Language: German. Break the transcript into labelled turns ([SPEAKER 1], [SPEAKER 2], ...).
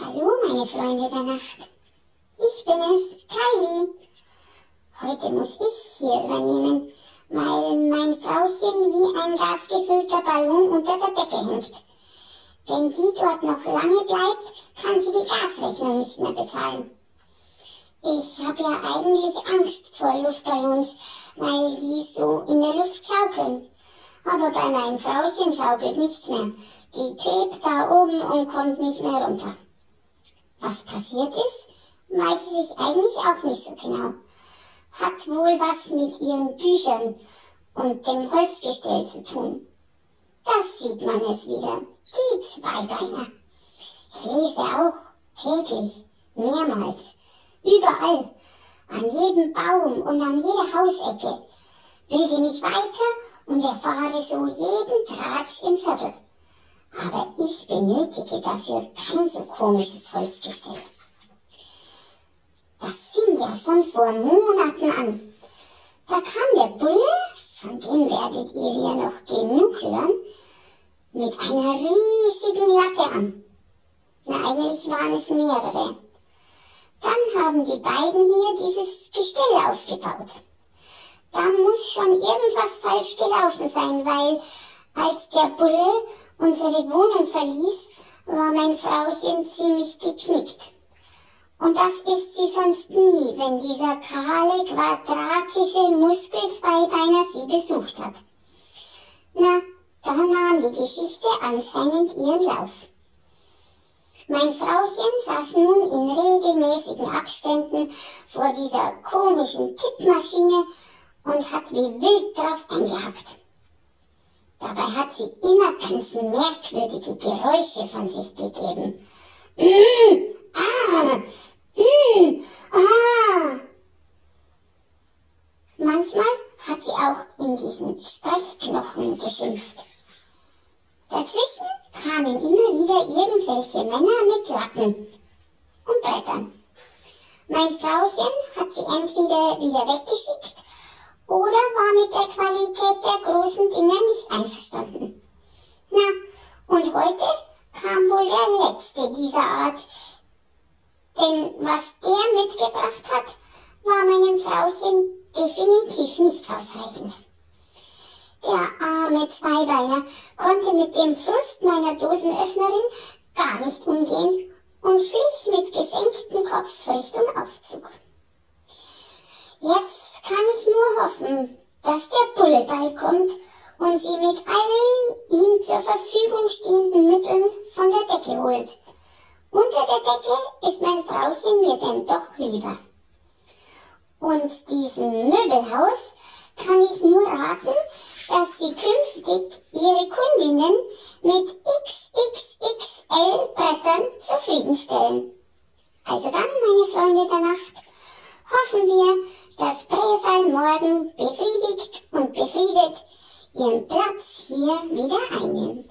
[SPEAKER 1] Hallo, meine Freunde der Nacht. Ich bin es, Kylie. Heute muss ich hier übernehmen, weil mein Frauchen wie ein gasgefüllter Ballon unter der Decke hängt. Wenn die dort noch lange bleibt, kann sie die Gasrechnung nicht mehr bezahlen. Ich habe ja eigentlich Angst vor Luftballons, weil die so in der Luft schaukeln. Aber bei meinem Frauchen schaukelt nichts mehr. Die klebt da oben und kommt nicht mehr runter. Was passiert ist, weiß ich eigentlich auch nicht so genau. Hat wohl was mit ihren Büchern und dem Holzgestell zu tun. Das sieht man es wieder, die Zweibeiner. Ich lese auch täglich, mehrmals, überall, an jedem Baum und an jeder Hausecke, bilde mich weiter und erfahre so jeden Tratsch im Viertel aber ich benötige dafür kein so komisches Holzgestell. Das fing ja schon vor Monaten an. Da kam der Bulle, von dem werdet ihr hier noch genug hören, mit einer riesigen Latte an. Na, eigentlich waren es mehrere. Dann haben die beiden hier dieses Gestell aufgebaut. Da muss schon irgendwas falsch gelaufen sein, weil als der Bulle unsere Wohnung verließ, war mein Frauchen ziemlich geknickt. Und das ist sie sonst nie, wenn dieser kahle, quadratische Muskelzweibeiner sie besucht hat. Na, da nahm die Geschichte anscheinend ihren Lauf. Mein Frauchen saß nun in regelmäßigen Abständen vor dieser komischen Tippmaschine und hat wie wild drauf eingehackt. Dabei hat sie immer ganz merkwürdige Geräusche von sich gegeben. Mm, ah, mm, ah. Manchmal hat sie auch in diesen Sprechknochen geschimpft. Dazwischen kamen immer wieder irgendwelche Männer mit Latten und Brettern. Mein Frauchen hat sie entweder wieder weggeschickt oder war mit der Qualität der großen Dinge nicht einverstanden. Na, und heute kam wohl dieser Art, denn was der mitgebracht hat, war meinem Frauchen definitiv nicht ausreichend. Der arme Zweibeiner konnte mit dem Frust meiner Dosenöffnerin gar nicht umgehen und schlich mit gesenktem Kopf Richtung Aufzug. Jetzt kann ich nur hoffen, dass der Bulle bald kommt und sie mit allen ihm zur Verfügung stehenden Mitteln von der Decke holt. Unter der Decke ist mein Frauchen mir denn doch lieber. Und diesem Möbelhaus kann ich nur raten, dass sie künftig ihre Kundinnen mit XXXL Brettern zufriedenstellen. Also dann, meine Freunde der Nacht, hoffen wir, dass Bresal morgen befriedigt und befriedet ihren Platz hier wieder einnimmt.